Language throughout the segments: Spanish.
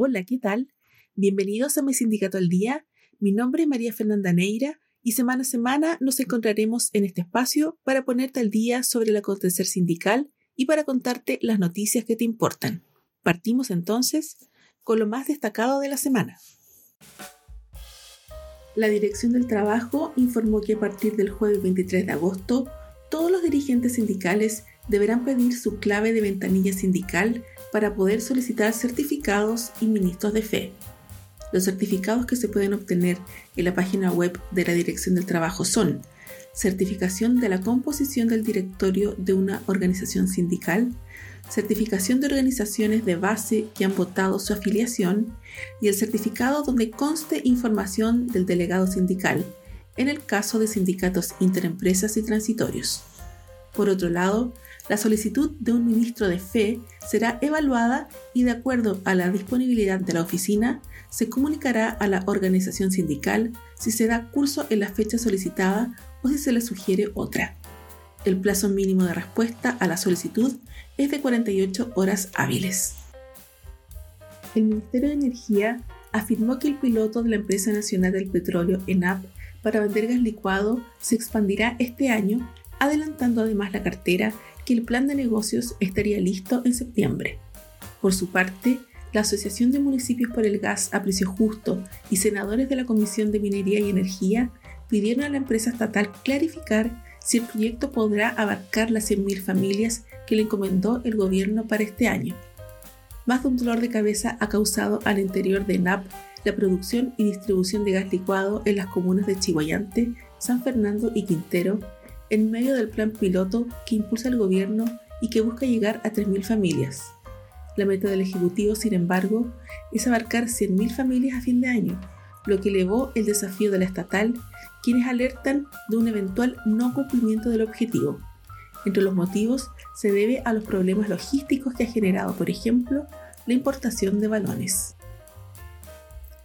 Hola, ¿qué tal? Bienvenidos a mi sindicato al día. Mi nombre es María Fernanda Neira y semana a semana nos encontraremos en este espacio para ponerte al día sobre el acontecer sindical y para contarte las noticias que te importan. Partimos entonces con lo más destacado de la semana. La Dirección del Trabajo informó que a partir del jueves 23 de agosto, todos los dirigentes sindicales deberán pedir su clave de ventanilla sindical para poder solicitar certificados y ministros de fe. Los certificados que se pueden obtener en la página web de la Dirección del Trabajo son certificación de la composición del directorio de una organización sindical, certificación de organizaciones de base que han votado su afiliación y el certificado donde conste información del delegado sindical, en el caso de sindicatos interempresas y transitorios. Por otro lado, la solicitud de un ministro de fe será evaluada y de acuerdo a la disponibilidad de la oficina se comunicará a la organización sindical si se da curso en la fecha solicitada o si se le sugiere otra. El plazo mínimo de respuesta a la solicitud es de 48 horas hábiles. El Ministerio de Energía afirmó que el piloto de la Empresa Nacional del Petróleo, ENAP, para vender gas licuado se expandirá este año, adelantando además la cartera que el plan de negocios estaría listo en septiembre. Por su parte, la Asociación de Municipios por el Gas a Precio Justo y senadores de la Comisión de Minería y Energía pidieron a la empresa estatal clarificar si el proyecto podrá abarcar las 100.000 familias que le encomendó el gobierno para este año. Más de un dolor de cabeza ha causado al interior de NAP la producción y distribución de gas licuado en las comunas de Chihuayante, San Fernando y Quintero, en medio del plan piloto que impulsa el gobierno y que busca llegar a 3.000 familias. La meta del Ejecutivo, sin embargo, es abarcar 100.000 familias a fin de año, lo que elevó el desafío de la estatal, quienes alertan de un eventual no cumplimiento del objetivo. Entre los motivos se debe a los problemas logísticos que ha generado, por ejemplo, la importación de balones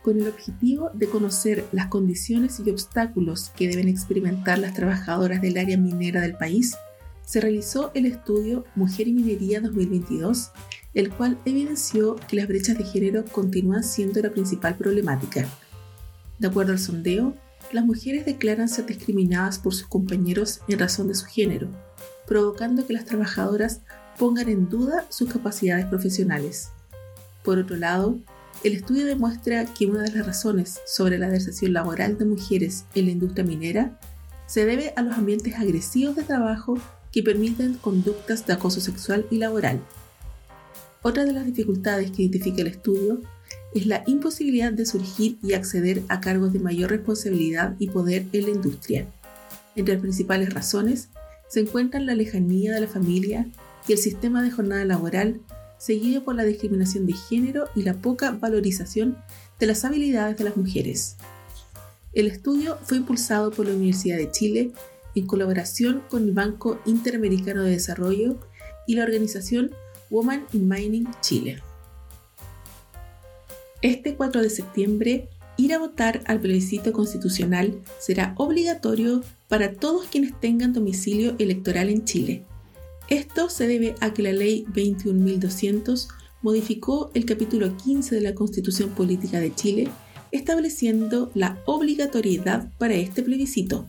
con el objetivo de conocer las condiciones y obstáculos que deben experimentar las trabajadoras del área minera del país, se realizó el estudio Mujer y Minería 2022, el cual evidenció que las brechas de género continúan siendo la principal problemática. De acuerdo al sondeo, las mujeres declaran ser discriminadas por sus compañeros en razón de su género, provocando que las trabajadoras pongan en duda sus capacidades profesionales. Por otro lado, el estudio demuestra que una de las razones sobre la deserción laboral de mujeres en la industria minera se debe a los ambientes agresivos de trabajo que permiten conductas de acoso sexual y laboral. Otra de las dificultades que identifica el estudio es la imposibilidad de surgir y acceder a cargos de mayor responsabilidad y poder en la industria. Entre las principales razones se encuentran la lejanía de la familia y el sistema de jornada laboral seguido por la discriminación de género y la poca valorización de las habilidades de las mujeres. El estudio fue impulsado por la Universidad de Chile en colaboración con el Banco Interamericano de Desarrollo y la organización Women in Mining Chile. Este 4 de septiembre, ir a votar al plebiscito constitucional será obligatorio para todos quienes tengan domicilio electoral en Chile esto se debe a que la ley 21.200 modificó el capítulo 15 de la Constitución Política de Chile, estableciendo la obligatoriedad para este plebiscito.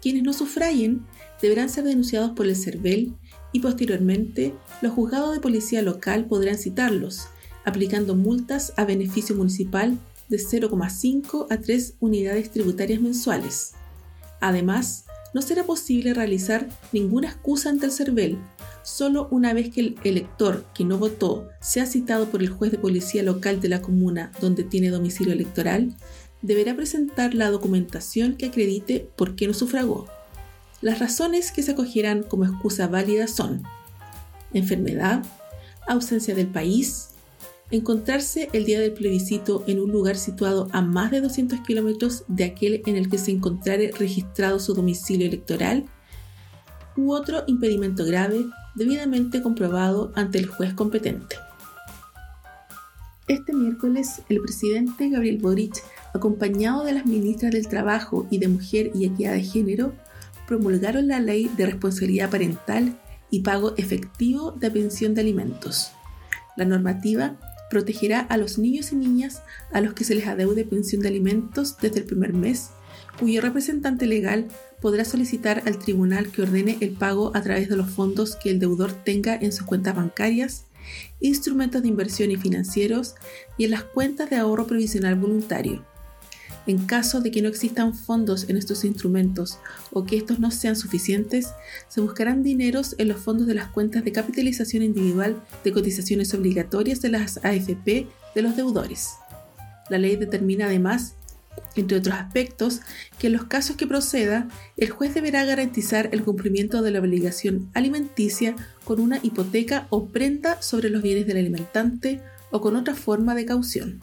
Quienes no sufrayen deberán ser denunciados por el CERVEL y posteriormente los juzgados de policía local podrán citarlos, aplicando multas a beneficio municipal de 0,5 a 3 unidades tributarias mensuales. Además, no será posible realizar ninguna excusa ante el CERVEL. Solo una vez que el elector que no votó sea citado por el juez de policía local de la comuna donde tiene domicilio electoral, deberá presentar la documentación que acredite por qué no sufragó. Las razones que se acogieran como excusa válida son enfermedad, ausencia del país, encontrarse el día del plebiscito en un lugar situado a más de 200 kilómetros de aquel en el que se encontrare registrado su domicilio electoral, u otro impedimento grave debidamente comprobado ante el juez competente. Este miércoles, el presidente Gabriel Boric, acompañado de las ministras del Trabajo y de Mujer y Equidad de Género, promulgaron la ley de responsabilidad parental y pago efectivo de pensión de alimentos. La normativa protegerá a los niños y niñas a los que se les adeude pensión de alimentos desde el primer mes, cuyo representante legal podrá solicitar al tribunal que ordene el pago a través de los fondos que el deudor tenga en sus cuentas bancarias, instrumentos de inversión y financieros y en las cuentas de ahorro provisional voluntario en caso de que no existan fondos en estos instrumentos o que estos no sean suficientes, se buscarán dineros en los fondos de las cuentas de capitalización individual de cotizaciones obligatorias de las AFP de los deudores. La ley determina además, entre otros aspectos, que en los casos que proceda, el juez deberá garantizar el cumplimiento de la obligación alimenticia con una hipoteca o prenda sobre los bienes del alimentante o con otra forma de caución.